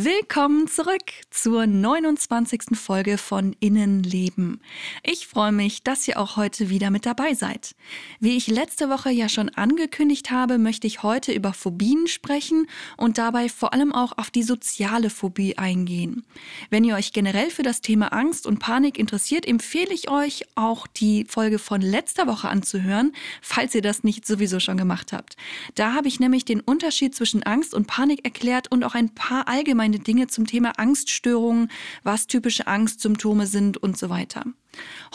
Willkommen zurück zur 29. Folge von Innenleben. Ich freue mich, dass ihr auch heute wieder mit dabei seid. Wie ich letzte Woche ja schon angekündigt habe, möchte ich heute über Phobien sprechen und dabei vor allem auch auf die soziale Phobie eingehen. Wenn ihr euch generell für das Thema Angst und Panik interessiert, empfehle ich euch auch die Folge von letzter Woche anzuhören, falls ihr das nicht sowieso schon gemacht habt. Da habe ich nämlich den Unterschied zwischen Angst und Panik erklärt und auch ein paar allgemeine allgemeine Dinge zum Thema Angststörungen, was typische Angstsymptome sind und so weiter.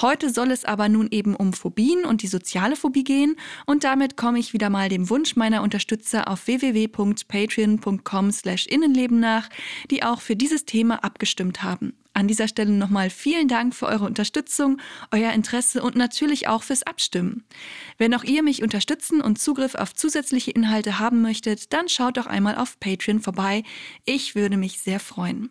Heute soll es aber nun eben um Phobien und die soziale Phobie gehen und damit komme ich wieder mal dem Wunsch meiner Unterstützer auf www.patreon.com/innenleben nach, die auch für dieses Thema abgestimmt haben. An dieser Stelle nochmal vielen Dank für eure Unterstützung, euer Interesse und natürlich auch fürs Abstimmen. Wenn auch ihr mich unterstützen und Zugriff auf zusätzliche Inhalte haben möchtet, dann schaut doch einmal auf Patreon vorbei. Ich würde mich sehr freuen.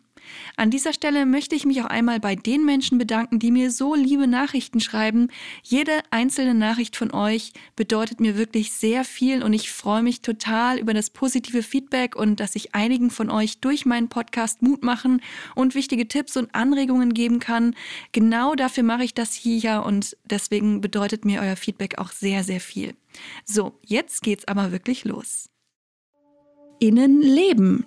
An dieser Stelle möchte ich mich auch einmal bei den Menschen bedanken, die mir so liebe Nachrichten schreiben. Jede einzelne Nachricht von euch bedeutet mir wirklich sehr viel und ich freue mich total über das positive Feedback und dass ich einigen von euch durch meinen Podcast Mut machen und wichtige Tipps und Anregungen geben kann. Genau dafür mache ich das hier und deswegen bedeutet mir euer Feedback auch sehr, sehr viel. So, jetzt geht's aber wirklich los. Innenleben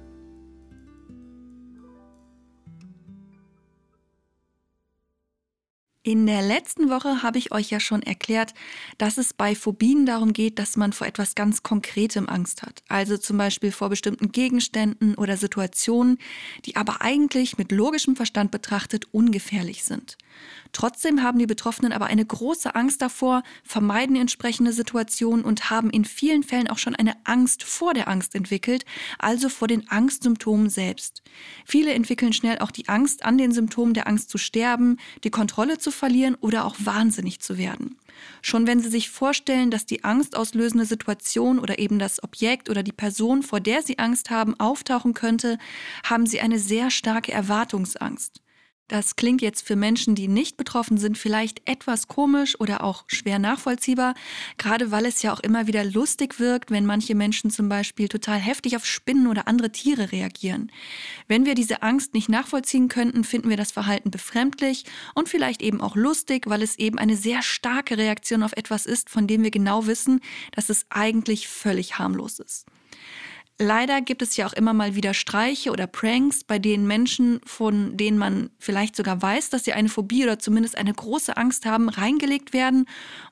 In der letzten Woche habe ich euch ja schon erklärt, dass es bei Phobien darum geht, dass man vor etwas ganz Konkretem Angst hat. Also zum Beispiel vor bestimmten Gegenständen oder Situationen, die aber eigentlich mit logischem Verstand betrachtet ungefährlich sind. Trotzdem haben die Betroffenen aber eine große Angst davor, vermeiden entsprechende Situationen und haben in vielen Fällen auch schon eine Angst vor der Angst entwickelt, also vor den Angstsymptomen selbst. Viele entwickeln schnell auch die Angst, an den Symptomen der Angst zu sterben, die Kontrolle zu verlieren oder auch wahnsinnig zu werden. Schon wenn Sie sich vorstellen, dass die angstauslösende Situation oder eben das Objekt oder die Person, vor der Sie Angst haben, auftauchen könnte, haben Sie eine sehr starke Erwartungsangst. Das klingt jetzt für Menschen, die nicht betroffen sind, vielleicht etwas komisch oder auch schwer nachvollziehbar, gerade weil es ja auch immer wieder lustig wirkt, wenn manche Menschen zum Beispiel total heftig auf Spinnen oder andere Tiere reagieren. Wenn wir diese Angst nicht nachvollziehen könnten, finden wir das Verhalten befremdlich und vielleicht eben auch lustig, weil es eben eine sehr starke Reaktion auf etwas ist, von dem wir genau wissen, dass es eigentlich völlig harmlos ist. Leider gibt es ja auch immer mal wieder Streiche oder Pranks, bei denen Menschen, von denen man vielleicht sogar weiß, dass sie eine Phobie oder zumindest eine große Angst haben, reingelegt werden.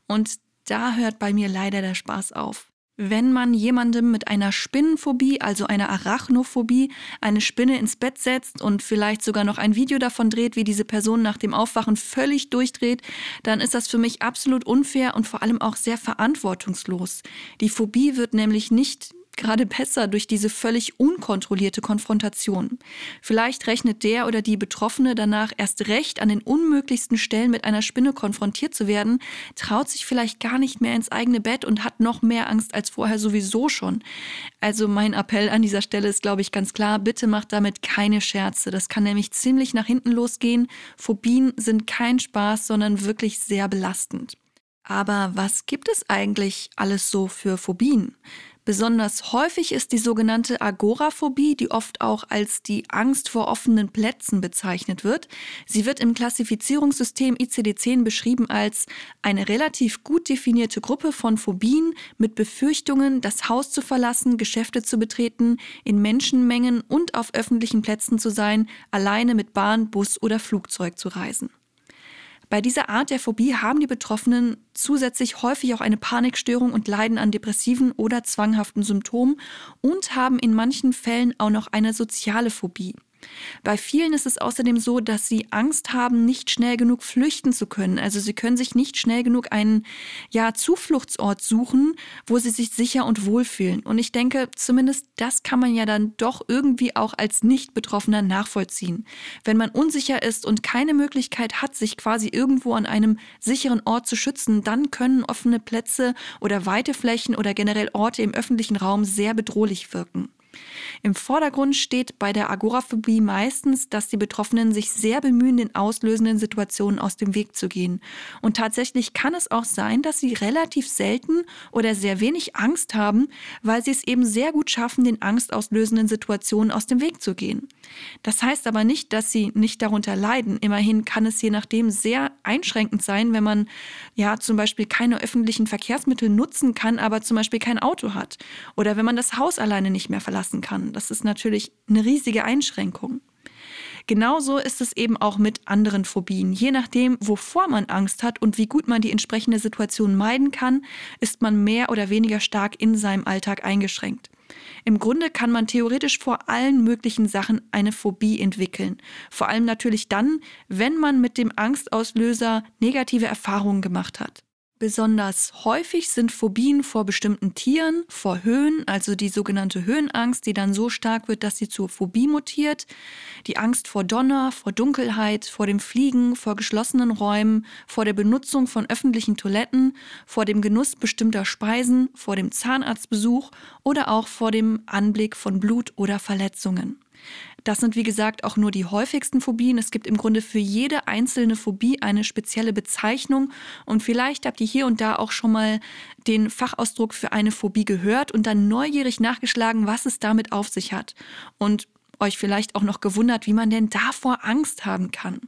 Und da hört bei mir leider der Spaß auf. Wenn man jemandem mit einer Spinnenphobie, also einer Arachnophobie, eine Spinne ins Bett setzt und vielleicht sogar noch ein Video davon dreht, wie diese Person nach dem Aufwachen völlig durchdreht, dann ist das für mich absolut unfair und vor allem auch sehr verantwortungslos. Die Phobie wird nämlich nicht gerade besser durch diese völlig unkontrollierte Konfrontation. Vielleicht rechnet der oder die Betroffene danach erst recht an den unmöglichsten Stellen mit einer Spinne konfrontiert zu werden, traut sich vielleicht gar nicht mehr ins eigene Bett und hat noch mehr Angst als vorher sowieso schon. Also mein Appell an dieser Stelle ist, glaube ich, ganz klar, bitte macht damit keine Scherze. Das kann nämlich ziemlich nach hinten losgehen. Phobien sind kein Spaß, sondern wirklich sehr belastend. Aber was gibt es eigentlich alles so für Phobien? Besonders häufig ist die sogenannte Agoraphobie, die oft auch als die Angst vor offenen Plätzen bezeichnet wird. Sie wird im Klassifizierungssystem ICD-10 beschrieben als eine relativ gut definierte Gruppe von Phobien mit Befürchtungen, das Haus zu verlassen, Geschäfte zu betreten, in Menschenmengen und auf öffentlichen Plätzen zu sein, alleine mit Bahn, Bus oder Flugzeug zu reisen. Bei dieser Art der Phobie haben die Betroffenen zusätzlich häufig auch eine Panikstörung und leiden an depressiven oder zwanghaften Symptomen und haben in manchen Fällen auch noch eine soziale Phobie. Bei vielen ist es außerdem so, dass sie Angst haben, nicht schnell genug flüchten zu können. Also sie können sich nicht schnell genug einen ja, Zufluchtsort suchen, wo sie sich sicher und wohl fühlen. Und ich denke, zumindest das kann man ja dann doch irgendwie auch als Nicht-Betroffener nachvollziehen. Wenn man unsicher ist und keine Möglichkeit hat, sich quasi irgendwo an einem sicheren Ort zu schützen, dann können offene Plätze oder weite Flächen oder generell Orte im öffentlichen Raum sehr bedrohlich wirken. Im Vordergrund steht bei der Agoraphobie meistens, dass die Betroffenen sich sehr bemühen, den auslösenden Situationen aus dem Weg zu gehen. Und tatsächlich kann es auch sein, dass sie relativ selten oder sehr wenig Angst haben, weil sie es eben sehr gut schaffen, den angstauslösenden Situationen aus dem Weg zu gehen. Das heißt aber nicht, dass sie nicht darunter leiden. Immerhin kann es je nachdem sehr einschränkend sein, wenn man ja zum Beispiel keine öffentlichen Verkehrsmittel nutzen kann, aber zum Beispiel kein Auto hat. Oder wenn man das Haus alleine nicht mehr verlassen kann. Das ist natürlich eine riesige Einschränkung. Genauso ist es eben auch mit anderen Phobien. Je nachdem, wovor man Angst hat und wie gut man die entsprechende Situation meiden kann, ist man mehr oder weniger stark in seinem Alltag eingeschränkt. Im Grunde kann man theoretisch vor allen möglichen Sachen eine Phobie entwickeln. Vor allem natürlich dann, wenn man mit dem Angstauslöser negative Erfahrungen gemacht hat. Besonders häufig sind Phobien vor bestimmten Tieren, vor Höhen, also die sogenannte Höhenangst, die dann so stark wird, dass sie zur Phobie mutiert, die Angst vor Donner, vor Dunkelheit, vor dem Fliegen, vor geschlossenen Räumen, vor der Benutzung von öffentlichen Toiletten, vor dem Genuss bestimmter Speisen, vor dem Zahnarztbesuch oder auch vor dem Anblick von Blut oder Verletzungen. Das sind wie gesagt auch nur die häufigsten Phobien. Es gibt im Grunde für jede einzelne Phobie eine spezielle Bezeichnung und vielleicht habt ihr hier und da auch schon mal den Fachausdruck für eine Phobie gehört und dann neugierig nachgeschlagen, was es damit auf sich hat und euch vielleicht auch noch gewundert, wie man denn davor Angst haben kann.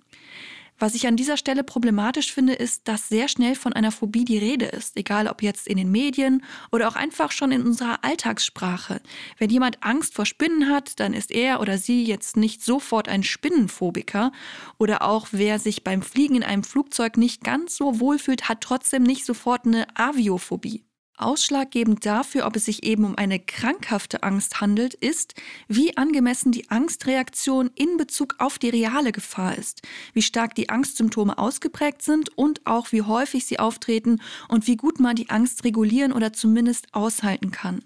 Was ich an dieser Stelle problematisch finde, ist, dass sehr schnell von einer Phobie die Rede ist, egal ob jetzt in den Medien oder auch einfach schon in unserer Alltagssprache. Wenn jemand Angst vor Spinnen hat, dann ist er oder sie jetzt nicht sofort ein Spinnenphobiker. Oder auch wer sich beim Fliegen in einem Flugzeug nicht ganz so wohl fühlt, hat trotzdem nicht sofort eine Aviophobie. Ausschlaggebend dafür, ob es sich eben um eine krankhafte Angst handelt, ist, wie angemessen die Angstreaktion in Bezug auf die reale Gefahr ist, wie stark die Angstsymptome ausgeprägt sind und auch wie häufig sie auftreten und wie gut man die Angst regulieren oder zumindest aushalten kann.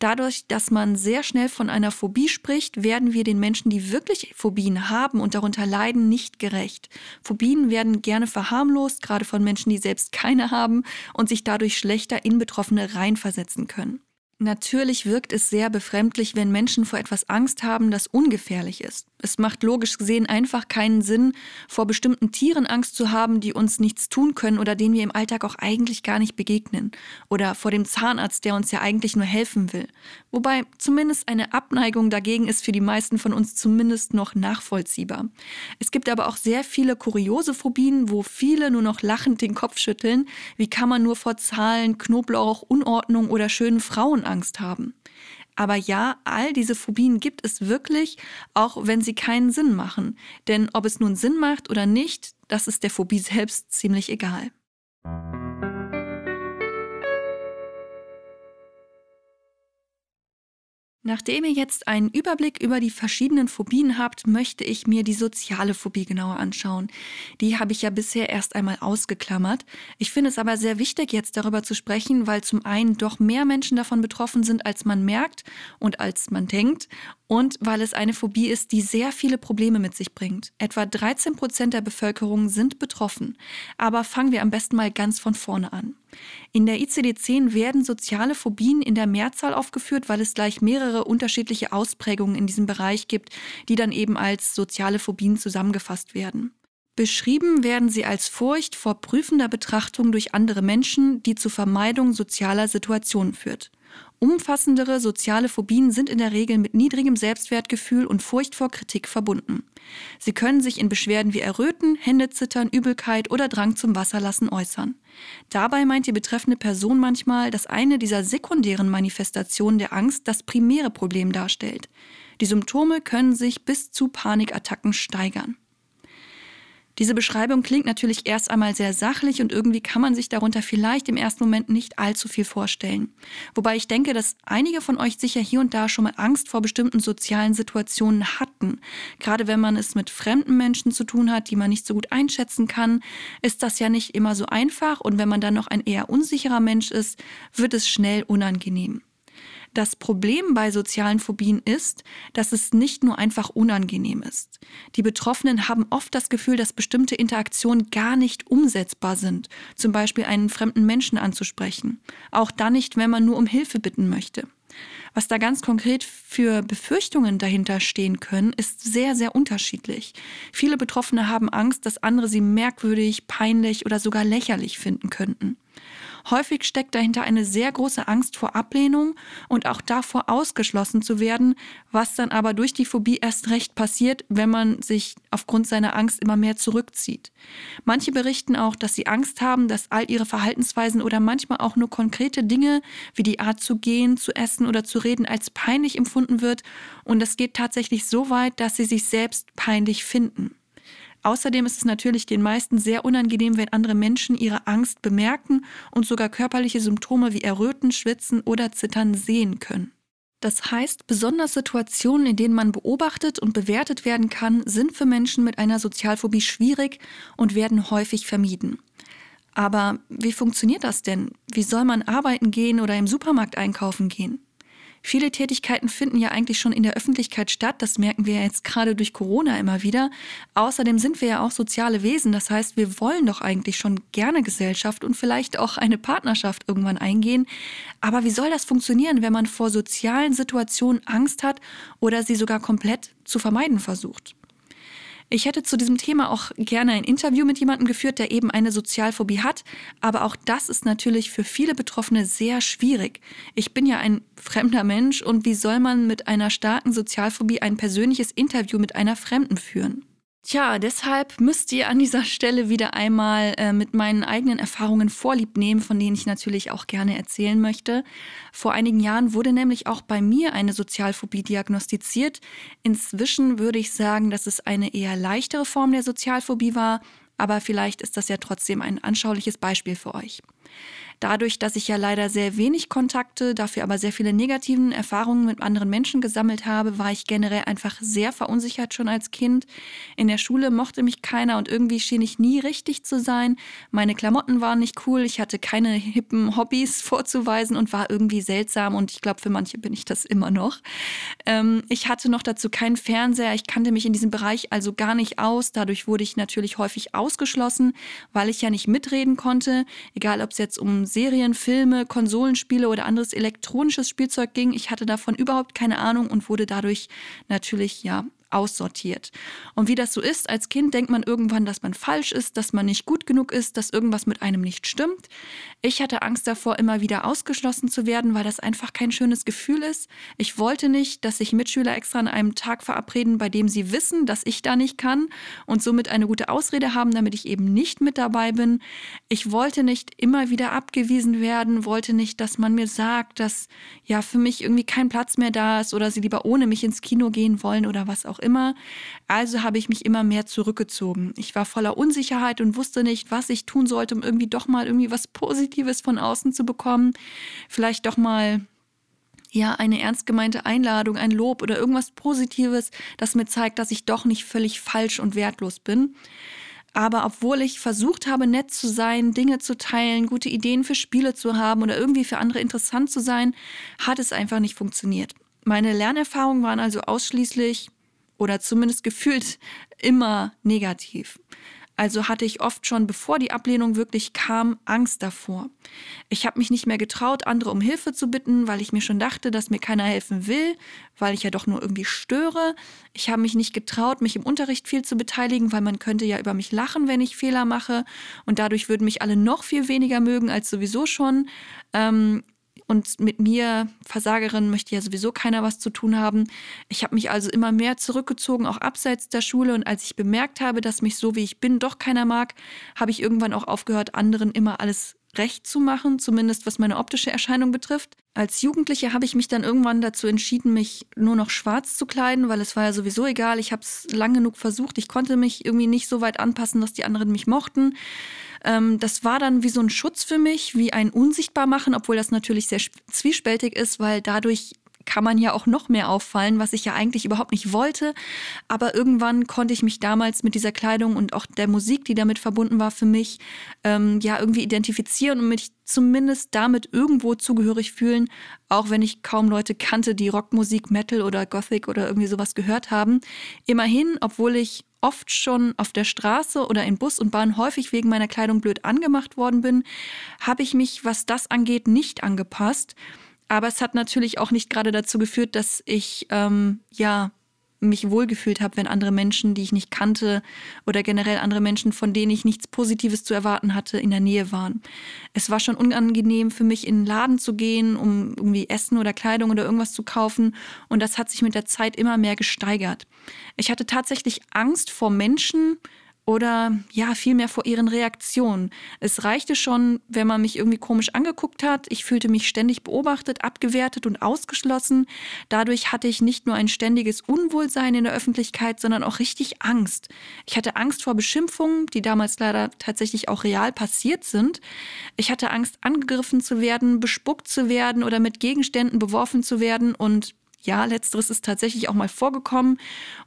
Dadurch, dass man sehr schnell von einer Phobie spricht, werden wir den Menschen, die wirklich Phobien haben und darunter leiden, nicht gerecht. Phobien werden gerne verharmlost, gerade von Menschen, die selbst keine haben und sich dadurch schlechter in Betroffene reinversetzen können. Natürlich wirkt es sehr befremdlich, wenn Menschen vor etwas Angst haben, das ungefährlich ist. Es macht logisch gesehen einfach keinen Sinn, vor bestimmten Tieren Angst zu haben, die uns nichts tun können oder denen wir im Alltag auch eigentlich gar nicht begegnen. Oder vor dem Zahnarzt, der uns ja eigentlich nur helfen will. Wobei zumindest eine Abneigung dagegen ist für die meisten von uns zumindest noch nachvollziehbar. Es gibt aber auch sehr viele kuriose Phobien, wo viele nur noch lachend den Kopf schütteln. Wie kann man nur vor Zahlen, Knoblauch, Unordnung oder schönen Frauen Angst haben. Aber ja, all diese Phobien gibt es wirklich, auch wenn sie keinen Sinn machen. Denn ob es nun Sinn macht oder nicht, das ist der Phobie selbst ziemlich egal. Nachdem ihr jetzt einen Überblick über die verschiedenen Phobien habt, möchte ich mir die soziale Phobie genauer anschauen. Die habe ich ja bisher erst einmal ausgeklammert. Ich finde es aber sehr wichtig, jetzt darüber zu sprechen, weil zum einen doch mehr Menschen davon betroffen sind, als man merkt und als man denkt und weil es eine Phobie ist, die sehr viele Probleme mit sich bringt. Etwa 13 Prozent der Bevölkerung sind betroffen. Aber fangen wir am besten mal ganz von vorne an. In der ICD-10 werden soziale Phobien in der Mehrzahl aufgeführt, weil es gleich mehrere unterschiedliche Ausprägungen in diesem Bereich gibt, die dann eben als soziale Phobien zusammengefasst werden. Beschrieben werden sie als Furcht vor prüfender Betrachtung durch andere Menschen, die zur Vermeidung sozialer Situationen führt. Umfassendere soziale Phobien sind in der Regel mit niedrigem Selbstwertgefühl und Furcht vor Kritik verbunden. Sie können sich in Beschwerden wie Erröten, Händezittern, Übelkeit oder Drang zum Wasserlassen äußern. Dabei meint die betreffende Person manchmal, dass eine dieser sekundären Manifestationen der Angst das primäre Problem darstellt. Die Symptome können sich bis zu Panikattacken steigern. Diese Beschreibung klingt natürlich erst einmal sehr sachlich und irgendwie kann man sich darunter vielleicht im ersten Moment nicht allzu viel vorstellen. Wobei ich denke, dass einige von euch sicher hier und da schon mal Angst vor bestimmten sozialen Situationen hatten. Gerade wenn man es mit fremden Menschen zu tun hat, die man nicht so gut einschätzen kann, ist das ja nicht immer so einfach und wenn man dann noch ein eher unsicherer Mensch ist, wird es schnell unangenehm. Das Problem bei sozialen Phobien ist, dass es nicht nur einfach unangenehm ist. Die Betroffenen haben oft das Gefühl, dass bestimmte Interaktionen gar nicht umsetzbar sind, zum Beispiel einen fremden Menschen anzusprechen. Auch dann nicht, wenn man nur um Hilfe bitten möchte. Was da ganz konkret für Befürchtungen dahinter stehen können, ist sehr, sehr unterschiedlich. Viele Betroffene haben Angst, dass andere sie merkwürdig, peinlich oder sogar lächerlich finden könnten. Häufig steckt dahinter eine sehr große Angst vor Ablehnung und auch davor ausgeschlossen zu werden, was dann aber durch die Phobie erst recht passiert, wenn man sich aufgrund seiner Angst immer mehr zurückzieht. Manche berichten auch, dass sie Angst haben, dass all ihre Verhaltensweisen oder manchmal auch nur konkrete Dinge wie die Art zu gehen, zu essen oder zu reden als peinlich empfunden wird und es geht tatsächlich so weit, dass sie sich selbst peinlich finden. Außerdem ist es natürlich den meisten sehr unangenehm, wenn andere Menschen ihre Angst bemerken und sogar körperliche Symptome wie Erröten, Schwitzen oder Zittern sehen können. Das heißt, besonders Situationen, in denen man beobachtet und bewertet werden kann, sind für Menschen mit einer Sozialphobie schwierig und werden häufig vermieden. Aber wie funktioniert das denn? Wie soll man arbeiten gehen oder im Supermarkt einkaufen gehen? Viele Tätigkeiten finden ja eigentlich schon in der Öffentlichkeit statt. Das merken wir jetzt gerade durch Corona immer wieder. Außerdem sind wir ja auch soziale Wesen. Das heißt, wir wollen doch eigentlich schon gerne Gesellschaft und vielleicht auch eine Partnerschaft irgendwann eingehen. Aber wie soll das funktionieren, wenn man vor sozialen Situationen Angst hat oder sie sogar komplett zu vermeiden versucht? Ich hätte zu diesem Thema auch gerne ein Interview mit jemandem geführt, der eben eine Sozialphobie hat. Aber auch das ist natürlich für viele Betroffene sehr schwierig. Ich bin ja ein fremder Mensch und wie soll man mit einer starken Sozialphobie ein persönliches Interview mit einer Fremden führen? Tja, deshalb müsst ihr an dieser Stelle wieder einmal äh, mit meinen eigenen Erfahrungen Vorlieb nehmen, von denen ich natürlich auch gerne erzählen möchte. Vor einigen Jahren wurde nämlich auch bei mir eine Sozialphobie diagnostiziert. Inzwischen würde ich sagen, dass es eine eher leichtere Form der Sozialphobie war, aber vielleicht ist das ja trotzdem ein anschauliches Beispiel für euch. Dadurch, dass ich ja leider sehr wenig Kontakte, dafür aber sehr viele negativen Erfahrungen mit anderen Menschen gesammelt habe, war ich generell einfach sehr verunsichert schon als Kind. In der Schule mochte mich keiner und irgendwie schien ich nie richtig zu sein. Meine Klamotten waren nicht cool, ich hatte keine hippen Hobbys vorzuweisen und war irgendwie seltsam und ich glaube, für manche bin ich das immer noch. Ähm, ich hatte noch dazu keinen Fernseher, ich kannte mich in diesem Bereich also gar nicht aus. Dadurch wurde ich natürlich häufig ausgeschlossen, weil ich ja nicht mitreden konnte, egal ob es jetzt um Serien, Filme, Konsolenspiele oder anderes elektronisches Spielzeug ging. Ich hatte davon überhaupt keine Ahnung und wurde dadurch natürlich ja aussortiert. Und wie das so ist, als Kind denkt man irgendwann, dass man falsch ist, dass man nicht gut genug ist, dass irgendwas mit einem nicht stimmt. Ich hatte Angst davor, immer wieder ausgeschlossen zu werden, weil das einfach kein schönes Gefühl ist. Ich wollte nicht, dass sich Mitschüler extra an einem Tag verabreden, bei dem sie wissen, dass ich da nicht kann und somit eine gute Ausrede haben, damit ich eben nicht mit dabei bin. Ich wollte nicht immer wieder abgewiesen werden, wollte nicht, dass man mir sagt, dass ja für mich irgendwie kein Platz mehr da ist oder sie lieber ohne mich ins Kino gehen wollen oder was auch immer. Also habe ich mich immer mehr zurückgezogen. Ich war voller Unsicherheit und wusste nicht, was ich tun sollte, um irgendwie doch mal irgendwie was Positives von außen zu bekommen. Vielleicht doch mal ja, eine ernst gemeinte Einladung, ein Lob oder irgendwas Positives, das mir zeigt, dass ich doch nicht völlig falsch und wertlos bin. Aber obwohl ich versucht habe, nett zu sein, Dinge zu teilen, gute Ideen für Spiele zu haben oder irgendwie für andere interessant zu sein, hat es einfach nicht funktioniert. Meine Lernerfahrungen waren also ausschließlich oder zumindest gefühlt immer negativ. Also hatte ich oft schon, bevor die Ablehnung wirklich kam, Angst davor. Ich habe mich nicht mehr getraut, andere um Hilfe zu bitten, weil ich mir schon dachte, dass mir keiner helfen will, weil ich ja doch nur irgendwie störe. Ich habe mich nicht getraut, mich im Unterricht viel zu beteiligen, weil man könnte ja über mich lachen, wenn ich Fehler mache. Und dadurch würden mich alle noch viel weniger mögen als sowieso schon. Ähm, und mit mir, Versagerin, möchte ja sowieso keiner was zu tun haben. Ich habe mich also immer mehr zurückgezogen, auch abseits der Schule. Und als ich bemerkt habe, dass mich so wie ich bin doch keiner mag, habe ich irgendwann auch aufgehört, anderen immer alles recht zu machen, zumindest was meine optische Erscheinung betrifft. Als Jugendliche habe ich mich dann irgendwann dazu entschieden, mich nur noch schwarz zu kleiden, weil es war ja sowieso egal. Ich habe es lang genug versucht. Ich konnte mich irgendwie nicht so weit anpassen, dass die anderen mich mochten. Ähm, das war dann wie so ein Schutz für mich, wie ein Unsichtbarmachen, obwohl das natürlich sehr zwiespältig ist, weil dadurch kann man ja auch noch mehr auffallen, was ich ja eigentlich überhaupt nicht wollte. Aber irgendwann konnte ich mich damals mit dieser Kleidung und auch der Musik, die damit verbunden war, für mich ähm, ja irgendwie identifizieren und mich zumindest damit irgendwo zugehörig fühlen, auch wenn ich kaum Leute kannte, die Rockmusik, Metal oder Gothic oder irgendwie sowas gehört haben. Immerhin, obwohl ich oft schon auf der Straße oder in Bus und Bahn häufig wegen meiner Kleidung blöd angemacht worden bin, habe ich mich, was das angeht, nicht angepasst. Aber es hat natürlich auch nicht gerade dazu geführt, dass ich ähm, ja mich wohlgefühlt habe, wenn andere Menschen, die ich nicht kannte oder generell andere Menschen, von denen ich nichts Positives zu erwarten hatte, in der Nähe waren. Es war schon unangenehm für mich, in den Laden zu gehen, um irgendwie Essen oder Kleidung oder irgendwas zu kaufen. Und das hat sich mit der Zeit immer mehr gesteigert. Ich hatte tatsächlich Angst vor Menschen, oder ja, vielmehr vor ihren Reaktionen. Es reichte schon, wenn man mich irgendwie komisch angeguckt hat. Ich fühlte mich ständig beobachtet, abgewertet und ausgeschlossen. Dadurch hatte ich nicht nur ein ständiges Unwohlsein in der Öffentlichkeit, sondern auch richtig Angst. Ich hatte Angst vor Beschimpfungen, die damals leider tatsächlich auch real passiert sind. Ich hatte Angst, angegriffen zu werden, bespuckt zu werden oder mit Gegenständen beworfen zu werden. Und ja, letzteres ist tatsächlich auch mal vorgekommen.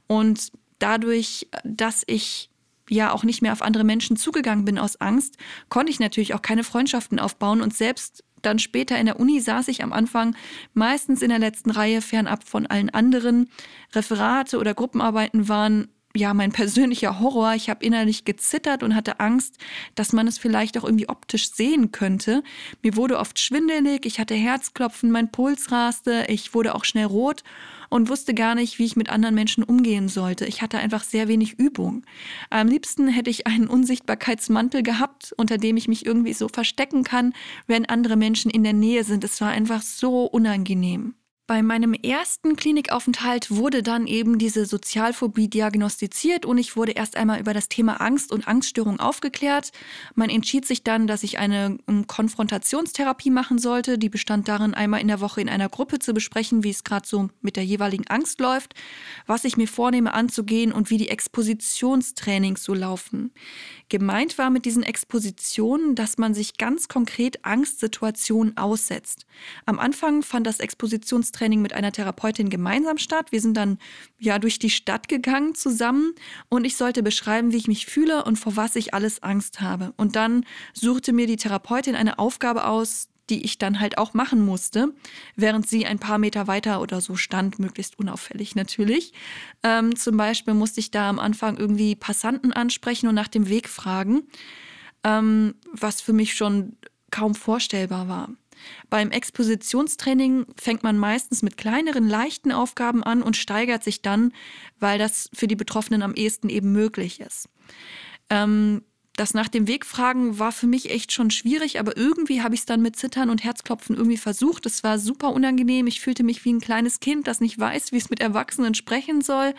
Und dadurch, dass ich ja auch nicht mehr auf andere Menschen zugegangen bin aus Angst, konnte ich natürlich auch keine Freundschaften aufbauen und selbst dann später in der Uni saß ich am Anfang meistens in der letzten Reihe fernab von allen anderen. Referate oder Gruppenarbeiten waren ja mein persönlicher Horror. Ich habe innerlich gezittert und hatte Angst, dass man es vielleicht auch irgendwie optisch sehen könnte. Mir wurde oft schwindelig, ich hatte Herzklopfen, mein Puls raste, ich wurde auch schnell rot und wusste gar nicht, wie ich mit anderen Menschen umgehen sollte. Ich hatte einfach sehr wenig Übung. Am liebsten hätte ich einen Unsichtbarkeitsmantel gehabt, unter dem ich mich irgendwie so verstecken kann, wenn andere Menschen in der Nähe sind. Es war einfach so unangenehm. Bei meinem ersten Klinikaufenthalt wurde dann eben diese Sozialphobie diagnostiziert und ich wurde erst einmal über das Thema Angst und Angststörung aufgeklärt. Man entschied sich dann, dass ich eine ähm, Konfrontationstherapie machen sollte. Die bestand darin, einmal in der Woche in einer Gruppe zu besprechen, wie es gerade so mit der jeweiligen Angst läuft, was ich mir vornehme anzugehen und wie die Expositionstrainings so laufen. Gemeint war mit diesen Expositionen, dass man sich ganz konkret Angstsituationen aussetzt. Am Anfang fand das Expositionstraining mit einer Therapeutin gemeinsam statt. Wir sind dann ja durch die Stadt gegangen zusammen und ich sollte beschreiben, wie ich mich fühle und vor was ich alles Angst habe. Und dann suchte mir die Therapeutin eine Aufgabe aus, die ich dann halt auch machen musste, während sie ein paar Meter weiter oder so stand, möglichst unauffällig natürlich. Ähm, zum Beispiel musste ich da am Anfang irgendwie Passanten ansprechen und nach dem Weg fragen, ähm, was für mich schon kaum vorstellbar war. Beim Expositionstraining fängt man meistens mit kleineren, leichten Aufgaben an und steigert sich dann, weil das für die Betroffenen am ehesten eben möglich ist. Ähm, das nach dem Weg fragen war für mich echt schon schwierig, aber irgendwie habe ich es dann mit Zittern und Herzklopfen irgendwie versucht. Es war super unangenehm. Ich fühlte mich wie ein kleines Kind, das nicht weiß, wie es mit Erwachsenen sprechen soll.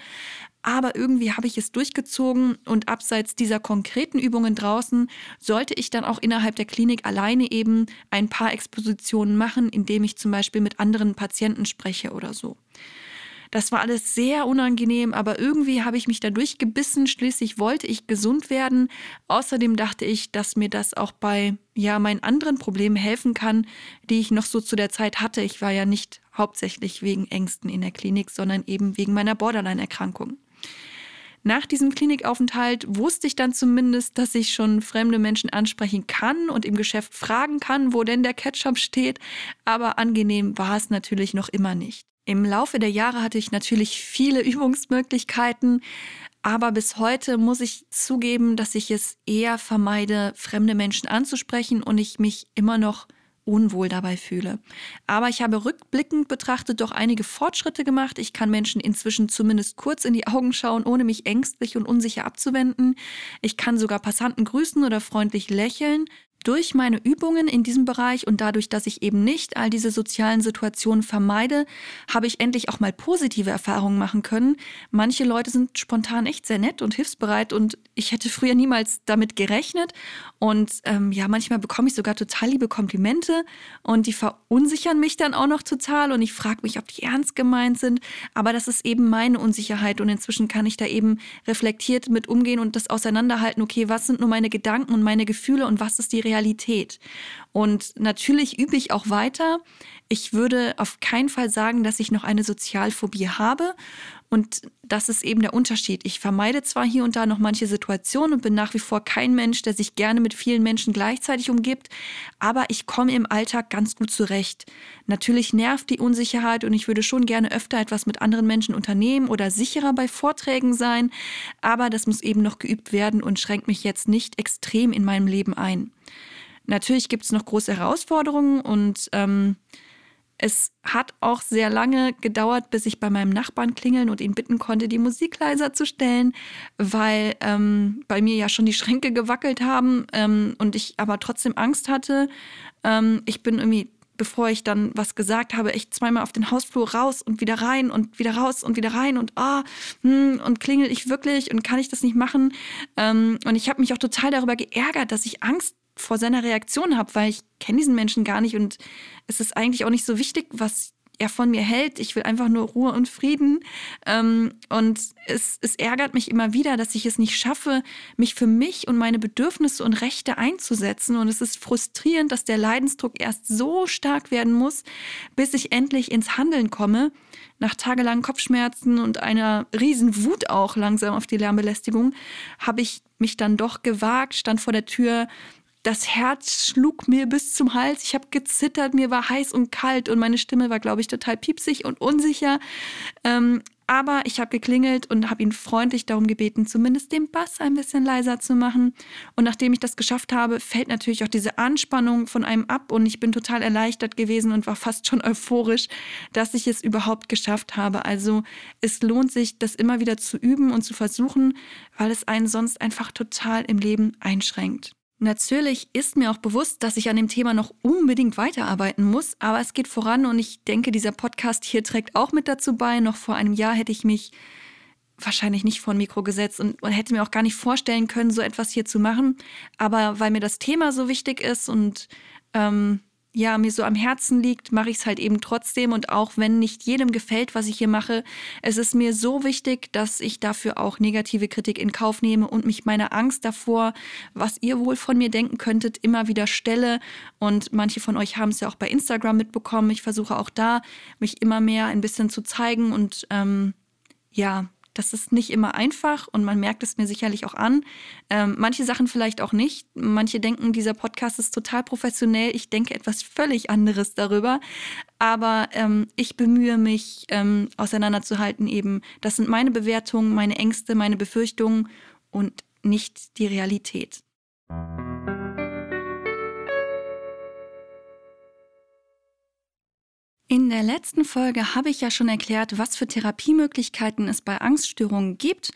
Aber irgendwie habe ich es durchgezogen und abseits dieser konkreten Übungen draußen sollte ich dann auch innerhalb der Klinik alleine eben ein paar Expositionen machen, indem ich zum Beispiel mit anderen Patienten spreche oder so. Das war alles sehr unangenehm, aber irgendwie habe ich mich da durchgebissen. Schließlich wollte ich gesund werden. Außerdem dachte ich, dass mir das auch bei ja, meinen anderen Problemen helfen kann, die ich noch so zu der Zeit hatte. Ich war ja nicht hauptsächlich wegen Ängsten in der Klinik, sondern eben wegen meiner Borderline-Erkrankung. Nach diesem Klinikaufenthalt wusste ich dann zumindest, dass ich schon fremde Menschen ansprechen kann und im Geschäft fragen kann, wo denn der Ketchup steht. Aber angenehm war es natürlich noch immer nicht. Im Laufe der Jahre hatte ich natürlich viele Übungsmöglichkeiten, aber bis heute muss ich zugeben, dass ich es eher vermeide, fremde Menschen anzusprechen und ich mich immer noch unwohl dabei fühle. Aber ich habe rückblickend betrachtet doch einige Fortschritte gemacht. Ich kann Menschen inzwischen zumindest kurz in die Augen schauen, ohne mich ängstlich und unsicher abzuwenden. Ich kann sogar Passanten grüßen oder freundlich lächeln. Durch meine Übungen in diesem Bereich und dadurch, dass ich eben nicht all diese sozialen Situationen vermeide, habe ich endlich auch mal positive Erfahrungen machen können. Manche Leute sind spontan echt sehr nett und hilfsbereit und ich hätte früher niemals damit gerechnet. Und ähm, ja, manchmal bekomme ich sogar total liebe Komplimente und die verunsichern mich dann auch noch total und ich frage mich, ob die ernst gemeint sind. Aber das ist eben meine Unsicherheit und inzwischen kann ich da eben reflektiert mit umgehen und das auseinanderhalten, okay, was sind nur meine Gedanken und meine Gefühle und was ist die Realität? Und natürlich übe ich auch weiter. Ich würde auf keinen Fall sagen, dass ich noch eine Sozialphobie habe. Und das ist eben der Unterschied. Ich vermeide zwar hier und da noch manche Situationen und bin nach wie vor kein Mensch, der sich gerne mit vielen Menschen gleichzeitig umgibt, aber ich komme im Alltag ganz gut zurecht. Natürlich nervt die Unsicherheit und ich würde schon gerne öfter etwas mit anderen Menschen unternehmen oder sicherer bei Vorträgen sein, aber das muss eben noch geübt werden und schränkt mich jetzt nicht extrem in meinem Leben ein. Natürlich gibt es noch große Herausforderungen und ähm, es hat auch sehr lange gedauert, bis ich bei meinem Nachbarn klingeln und ihn bitten konnte, die Musik leiser zu stellen, weil ähm, bei mir ja schon die Schränke gewackelt haben ähm, und ich aber trotzdem Angst hatte. Ähm, ich bin irgendwie, bevor ich dann was gesagt habe, echt zweimal auf den Hausflur raus und wieder rein und wieder raus und wieder rein und ah, hm, und klingel ich wirklich und kann ich das nicht machen? Ähm, und ich habe mich auch total darüber geärgert, dass ich Angst vor seiner Reaktion habe, weil ich kenne diesen Menschen gar nicht und es ist eigentlich auch nicht so wichtig, was er von mir hält. Ich will einfach nur Ruhe und Frieden. Ähm, und es, es ärgert mich immer wieder, dass ich es nicht schaffe, mich für mich und meine Bedürfnisse und Rechte einzusetzen. Und es ist frustrierend, dass der Leidensdruck erst so stark werden muss, bis ich endlich ins Handeln komme. Nach tagelangen Kopfschmerzen und einer riesen Wut auch langsam auf die Lärmbelästigung habe ich mich dann doch gewagt, stand vor der Tür, das Herz schlug mir bis zum Hals. Ich habe gezittert, mir war heiß und kalt und meine Stimme war, glaube ich, total piepsig und unsicher. Ähm, aber ich habe geklingelt und habe ihn freundlich darum gebeten, zumindest den Bass ein bisschen leiser zu machen. Und nachdem ich das geschafft habe, fällt natürlich auch diese Anspannung von einem ab und ich bin total erleichtert gewesen und war fast schon euphorisch, dass ich es überhaupt geschafft habe. Also es lohnt sich, das immer wieder zu üben und zu versuchen, weil es einen sonst einfach total im Leben einschränkt. Natürlich ist mir auch bewusst, dass ich an dem Thema noch unbedingt weiterarbeiten muss, aber es geht voran und ich denke, dieser Podcast hier trägt auch mit dazu bei. Noch vor einem Jahr hätte ich mich wahrscheinlich nicht vor ein Mikro gesetzt und, und hätte mir auch gar nicht vorstellen können, so etwas hier zu machen. Aber weil mir das Thema so wichtig ist und ähm, ja, mir so am Herzen liegt, mache ich es halt eben trotzdem. Und auch wenn nicht jedem gefällt, was ich hier mache, es ist mir so wichtig, dass ich dafür auch negative Kritik in Kauf nehme und mich meiner Angst davor, was ihr wohl von mir denken könntet, immer wieder stelle. Und manche von euch haben es ja auch bei Instagram mitbekommen. Ich versuche auch da, mich immer mehr ein bisschen zu zeigen und ähm, ja, das ist nicht immer einfach und man merkt es mir sicherlich auch an. Ähm, manche Sachen vielleicht auch nicht. Manche denken, dieser Podcast ist total professionell. Ich denke etwas völlig anderes darüber. Aber ähm, ich bemühe mich, ähm, auseinanderzuhalten eben. Das sind meine Bewertungen, meine Ängste, meine Befürchtungen und nicht die Realität. In der letzten Folge habe ich ja schon erklärt, was für Therapiemöglichkeiten es bei Angststörungen gibt.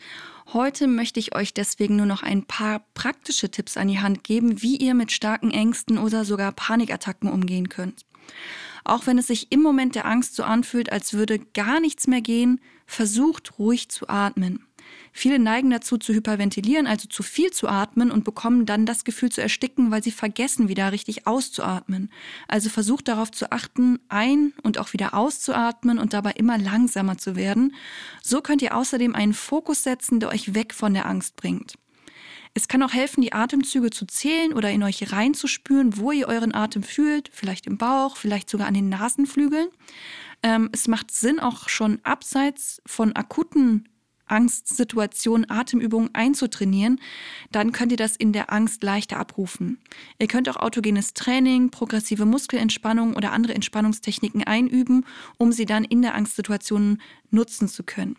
Heute möchte ich euch deswegen nur noch ein paar praktische Tipps an die Hand geben, wie ihr mit starken Ängsten oder sogar Panikattacken umgehen könnt. Auch wenn es sich im Moment der Angst so anfühlt, als würde gar nichts mehr gehen, versucht ruhig zu atmen. Viele neigen dazu zu hyperventilieren, also zu viel zu atmen und bekommen dann das Gefühl zu ersticken, weil sie vergessen, wieder richtig auszuatmen. Also versucht darauf zu achten, ein- und auch wieder auszuatmen und dabei immer langsamer zu werden. So könnt ihr außerdem einen Fokus setzen, der euch weg von der Angst bringt. Es kann auch helfen, die Atemzüge zu zählen oder in euch reinzuspüren, wo ihr euren Atem fühlt, vielleicht im Bauch, vielleicht sogar an den Nasenflügeln. Ähm, es macht Sinn, auch schon abseits von akuten Angstsituation Atemübungen einzutrainieren, dann könnt ihr das in der Angst leichter abrufen. Ihr könnt auch autogenes Training, progressive Muskelentspannung oder andere Entspannungstechniken einüben, um sie dann in der Angstsituation nutzen zu können.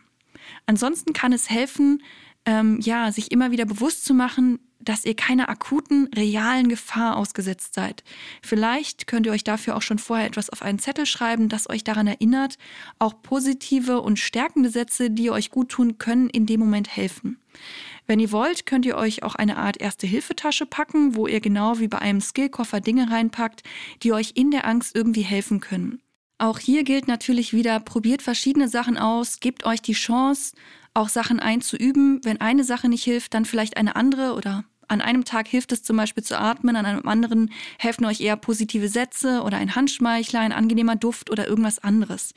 Ansonsten kann es helfen, ähm, ja, sich immer wieder bewusst zu machen, dass ihr keiner akuten, realen Gefahr ausgesetzt seid. Vielleicht könnt ihr euch dafür auch schon vorher etwas auf einen Zettel schreiben, das euch daran erinnert. Auch positive und stärkende Sätze, die euch gut tun, können in dem Moment helfen. Wenn ihr wollt, könnt ihr euch auch eine Art Erste-Hilfe-Tasche packen, wo ihr genau wie bei einem Skillkoffer Dinge reinpackt, die euch in der Angst irgendwie helfen können. Auch hier gilt natürlich wieder, probiert verschiedene Sachen aus, gebt euch die Chance, auch Sachen einzuüben. Wenn eine Sache nicht hilft, dann vielleicht eine andere oder an einem Tag hilft es zum Beispiel zu atmen, an einem anderen helfen euch eher positive Sätze oder ein Handschmeichler, ein angenehmer Duft oder irgendwas anderes.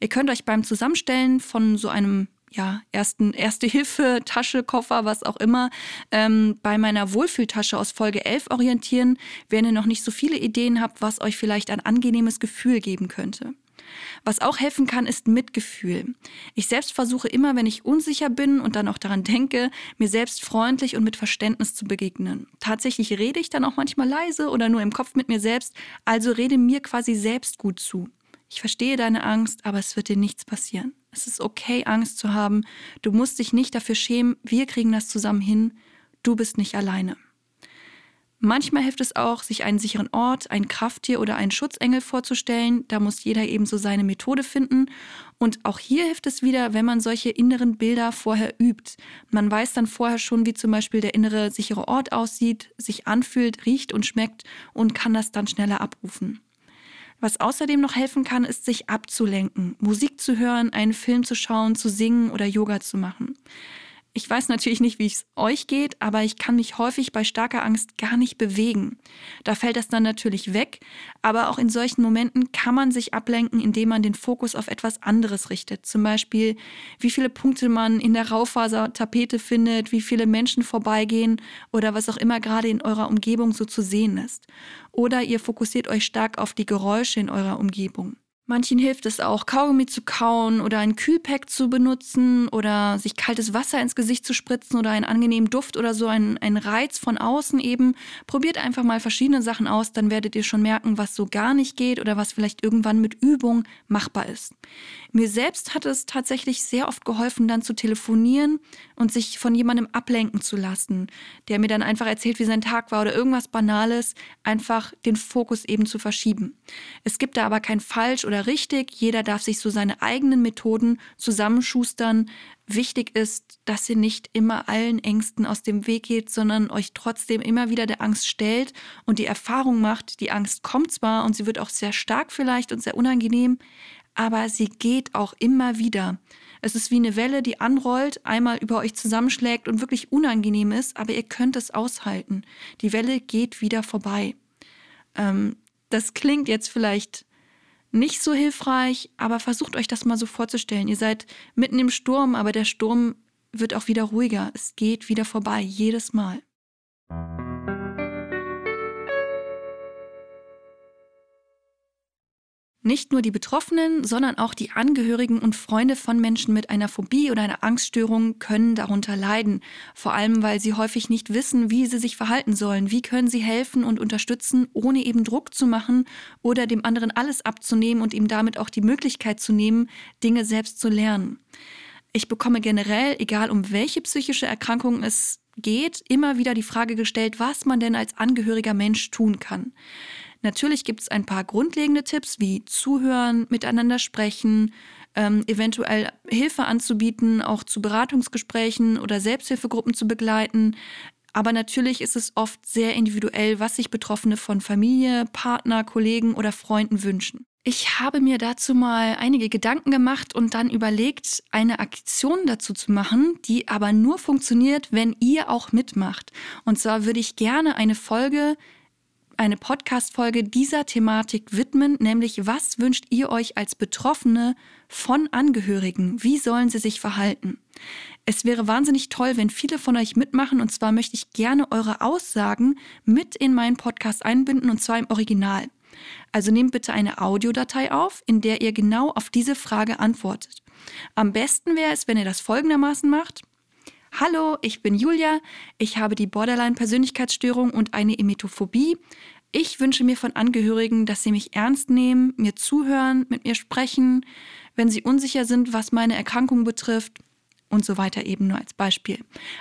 Ihr könnt euch beim Zusammenstellen von so einem ja, ersten Erste-Hilfe-Tasche, Koffer, was auch immer, ähm, bei meiner Wohlfühltasche aus Folge 11 orientieren, wenn ihr noch nicht so viele Ideen habt, was euch vielleicht ein angenehmes Gefühl geben könnte. Was auch helfen kann, ist Mitgefühl. Ich selbst versuche immer, wenn ich unsicher bin und dann auch daran denke, mir selbst freundlich und mit Verständnis zu begegnen. Tatsächlich rede ich dann auch manchmal leise oder nur im Kopf mit mir selbst, also rede mir quasi selbst gut zu. Ich verstehe deine Angst, aber es wird dir nichts passieren. Es ist okay, Angst zu haben. Du musst dich nicht dafür schämen. Wir kriegen das zusammen hin. Du bist nicht alleine. Manchmal hilft es auch, sich einen sicheren Ort, ein Krafttier oder einen Schutzengel vorzustellen. Da muss jeder eben so seine Methode finden. Und auch hier hilft es wieder, wenn man solche inneren Bilder vorher übt. Man weiß dann vorher schon, wie zum Beispiel der innere sichere Ort aussieht, sich anfühlt, riecht und schmeckt und kann das dann schneller abrufen. Was außerdem noch helfen kann, ist, sich abzulenken, Musik zu hören, einen Film zu schauen, zu singen oder Yoga zu machen. Ich weiß natürlich nicht, wie es euch geht, aber ich kann mich häufig bei starker Angst gar nicht bewegen. Da fällt das dann natürlich weg, aber auch in solchen Momenten kann man sich ablenken, indem man den Fokus auf etwas anderes richtet. Zum Beispiel, wie viele Punkte man in der Raufasertapete findet, wie viele Menschen vorbeigehen oder was auch immer gerade in eurer Umgebung so zu sehen ist. Oder ihr fokussiert euch stark auf die Geräusche in eurer Umgebung. Manchen hilft es auch, Kaugummi zu kauen oder ein Kühlpack zu benutzen oder sich kaltes Wasser ins Gesicht zu spritzen oder einen angenehmen Duft oder so ein, ein Reiz von außen eben. Probiert einfach mal verschiedene Sachen aus, dann werdet ihr schon merken, was so gar nicht geht oder was vielleicht irgendwann mit Übung machbar ist. Mir selbst hat es tatsächlich sehr oft geholfen, dann zu telefonieren und sich von jemandem ablenken zu lassen, der mir dann einfach erzählt, wie sein Tag war oder irgendwas Banales, einfach den Fokus eben zu verschieben. Es gibt da aber kein falsch oder richtig, jeder darf sich so seine eigenen Methoden zusammenschustern. Wichtig ist, dass ihr nicht immer allen Ängsten aus dem Weg geht, sondern euch trotzdem immer wieder der Angst stellt und die Erfahrung macht, die Angst kommt zwar und sie wird auch sehr stark vielleicht und sehr unangenehm, aber sie geht auch immer wieder. Es ist wie eine Welle, die anrollt, einmal über euch zusammenschlägt und wirklich unangenehm ist, aber ihr könnt es aushalten. Die Welle geht wieder vorbei. Ähm, das klingt jetzt vielleicht nicht so hilfreich, aber versucht euch das mal so vorzustellen. Ihr seid mitten im Sturm, aber der Sturm wird auch wieder ruhiger. Es geht wieder vorbei, jedes Mal. Nicht nur die Betroffenen, sondern auch die Angehörigen und Freunde von Menschen mit einer Phobie oder einer Angststörung können darunter leiden. Vor allem, weil sie häufig nicht wissen, wie sie sich verhalten sollen. Wie können sie helfen und unterstützen, ohne eben Druck zu machen oder dem anderen alles abzunehmen und ihm damit auch die Möglichkeit zu nehmen, Dinge selbst zu lernen. Ich bekomme generell, egal um welche psychische Erkrankung es geht, immer wieder die Frage gestellt, was man denn als angehöriger Mensch tun kann. Natürlich gibt es ein paar grundlegende Tipps wie zuhören, miteinander sprechen, ähm, eventuell Hilfe anzubieten, auch zu Beratungsgesprächen oder Selbsthilfegruppen zu begleiten. Aber natürlich ist es oft sehr individuell, was sich Betroffene von Familie, Partner, Kollegen oder Freunden wünschen. Ich habe mir dazu mal einige Gedanken gemacht und dann überlegt, eine Aktion dazu zu machen, die aber nur funktioniert, wenn ihr auch mitmacht. Und zwar würde ich gerne eine Folge eine Podcast-Folge dieser Thematik widmen, nämlich was wünscht ihr euch als Betroffene von Angehörigen? Wie sollen sie sich verhalten? Es wäre wahnsinnig toll, wenn viele von euch mitmachen und zwar möchte ich gerne eure Aussagen mit in meinen Podcast einbinden und zwar im Original. Also nehmt bitte eine Audiodatei auf, in der ihr genau auf diese Frage antwortet. Am besten wäre es, wenn ihr das folgendermaßen macht. Hallo, ich bin Julia. Ich habe die Borderline-Persönlichkeitsstörung und eine Emetophobie. Ich wünsche mir von Angehörigen, dass sie mich ernst nehmen, mir zuhören, mit mir sprechen, wenn sie unsicher sind, was meine Erkrankung betrifft und so weiter eben nur als Beispiel.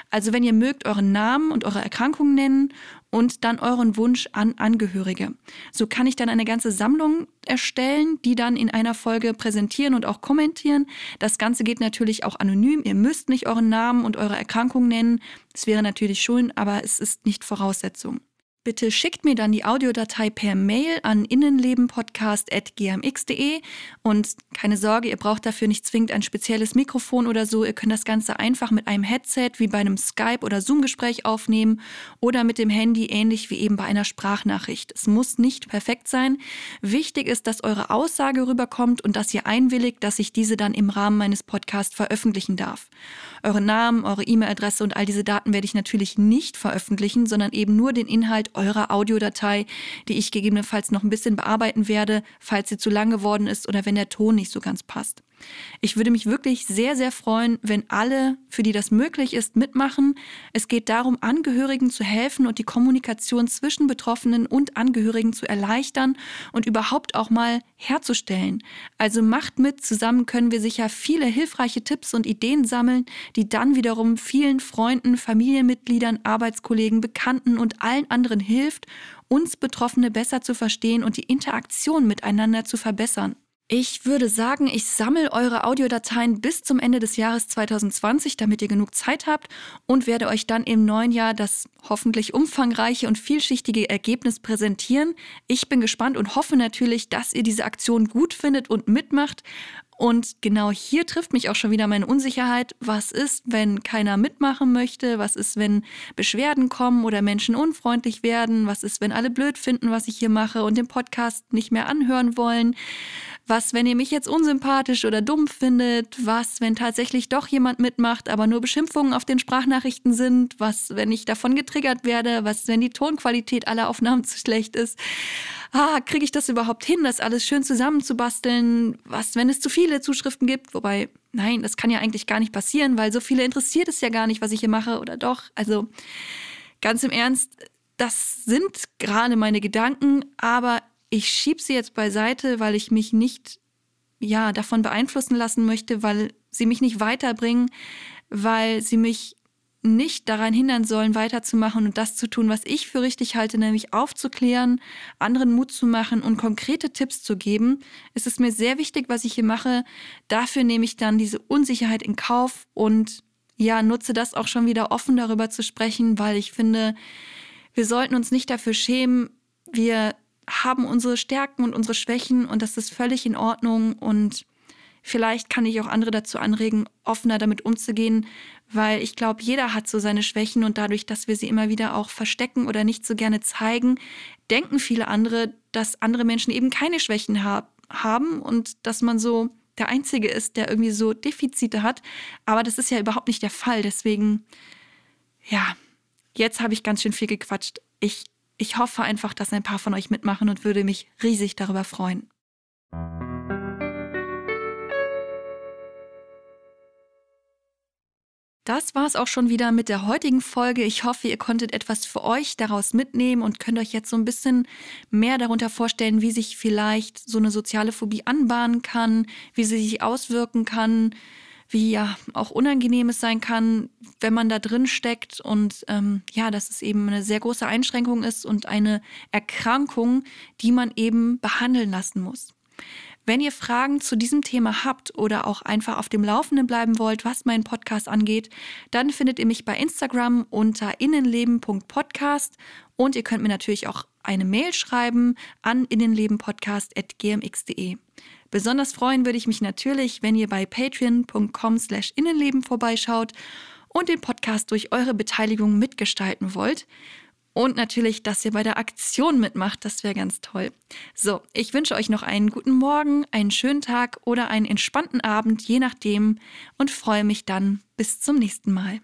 Also wenn ihr mögt, euren Namen und eure Erkrankung nennen und dann euren Wunsch an Angehörige. So kann ich dann eine ganze Sammlung erstellen, die dann in einer Folge präsentieren und auch kommentieren. Das Ganze geht natürlich auch anonym. Ihr müsst nicht euren Namen und eure Erkrankung nennen. Es wäre natürlich schön, aber es ist nicht Voraussetzung. Bitte schickt mir dann die Audiodatei per Mail an innenlebenpodcast.gmx.de und keine Sorge, ihr braucht dafür nicht zwingend ein spezielles Mikrofon oder so. Ihr könnt das Ganze einfach mit einem Headset wie bei einem Skype- oder Zoom-Gespräch aufnehmen oder mit dem Handy ähnlich wie eben bei einer Sprachnachricht. Es muss nicht perfekt sein. Wichtig ist, dass eure Aussage rüberkommt und dass ihr einwilligt, dass ich diese dann im Rahmen meines Podcasts veröffentlichen darf. Eure Namen, eure E-Mail-Adresse und all diese Daten werde ich natürlich nicht veröffentlichen, sondern eben nur den Inhalt eurer Audiodatei, die ich gegebenenfalls noch ein bisschen bearbeiten werde, falls sie zu lang geworden ist oder wenn der Ton nicht so ganz passt. Ich würde mich wirklich sehr, sehr freuen, wenn alle, für die das möglich ist, mitmachen. Es geht darum, Angehörigen zu helfen und die Kommunikation zwischen Betroffenen und Angehörigen zu erleichtern und überhaupt auch mal herzustellen. Also macht mit, zusammen können wir sicher viele hilfreiche Tipps und Ideen sammeln, die dann wiederum vielen Freunden, Familienmitgliedern, Arbeitskollegen, Bekannten und allen anderen hilft, uns Betroffene besser zu verstehen und die Interaktion miteinander zu verbessern. Ich würde sagen, ich sammle eure Audiodateien bis zum Ende des Jahres 2020, damit ihr genug Zeit habt und werde euch dann im neuen Jahr das hoffentlich umfangreiche und vielschichtige Ergebnis präsentieren. Ich bin gespannt und hoffe natürlich, dass ihr diese Aktion gut findet und mitmacht. Und genau hier trifft mich auch schon wieder meine Unsicherheit. Was ist, wenn keiner mitmachen möchte? Was ist, wenn Beschwerden kommen oder Menschen unfreundlich werden? Was ist, wenn alle blöd finden, was ich hier mache und den Podcast nicht mehr anhören wollen? Was, wenn ihr mich jetzt unsympathisch oder dumm findet? Was, wenn tatsächlich doch jemand mitmacht, aber nur Beschimpfungen auf den Sprachnachrichten sind? Was, wenn ich davon getriggert werde? Was, wenn die Tonqualität aller Aufnahmen zu schlecht ist? Ah, kriege ich das überhaupt hin, das alles schön zusammenzubasteln? Was, wenn es zu viele Zuschriften gibt? Wobei, nein, das kann ja eigentlich gar nicht passieren, weil so viele interessiert es ja gar nicht, was ich hier mache oder doch. Also ganz im Ernst, das sind gerade meine Gedanken, aber ich schiebe sie jetzt beiseite, weil ich mich nicht ja, davon beeinflussen lassen möchte, weil sie mich nicht weiterbringen, weil sie mich nicht daran hindern sollen, weiterzumachen und das zu tun, was ich für richtig halte, nämlich aufzuklären, anderen Mut zu machen und konkrete Tipps zu geben. Es ist mir sehr wichtig, was ich hier mache. Dafür nehme ich dann diese Unsicherheit in Kauf und ja, nutze das auch schon wieder offen darüber zu sprechen, weil ich finde, wir sollten uns nicht dafür schämen. Wir haben unsere Stärken und unsere Schwächen und das ist völlig in Ordnung und vielleicht kann ich auch andere dazu anregen, offener damit umzugehen, weil ich glaube, jeder hat so seine Schwächen und dadurch, dass wir sie immer wieder auch verstecken oder nicht so gerne zeigen, denken viele andere, dass andere Menschen eben keine Schwächen ha haben und dass man so der Einzige ist, der irgendwie so Defizite hat. Aber das ist ja überhaupt nicht der Fall. Deswegen, ja, jetzt habe ich ganz schön viel gequatscht. Ich ich hoffe einfach, dass ein paar von euch mitmachen und würde mich riesig darüber freuen. Das war es auch schon wieder mit der heutigen Folge. Ich hoffe, ihr konntet etwas für euch daraus mitnehmen und könnt euch jetzt so ein bisschen mehr darunter vorstellen, wie sich vielleicht so eine soziale Phobie anbahnen kann, wie sie sich auswirken kann, wie ja auch unangenehm es sein kann, wenn man da drin steckt und ähm, ja, dass es eben eine sehr große Einschränkung ist und eine Erkrankung, die man eben behandeln lassen muss. Wenn ihr Fragen zu diesem Thema habt oder auch einfach auf dem Laufenden bleiben wollt, was meinen Podcast angeht, dann findet ihr mich bei Instagram unter innenleben.podcast und ihr könnt mir natürlich auch eine Mail schreiben an innenlebenpodcast.gmx.de. Besonders freuen würde ich mich natürlich, wenn ihr bei patreon.com slash Innenleben vorbeischaut und den Podcast durch eure Beteiligung mitgestalten wollt. Und natürlich, dass ihr bei der Aktion mitmacht, das wäre ganz toll. So, ich wünsche euch noch einen guten Morgen, einen schönen Tag oder einen entspannten Abend, je nachdem, und freue mich dann bis zum nächsten Mal.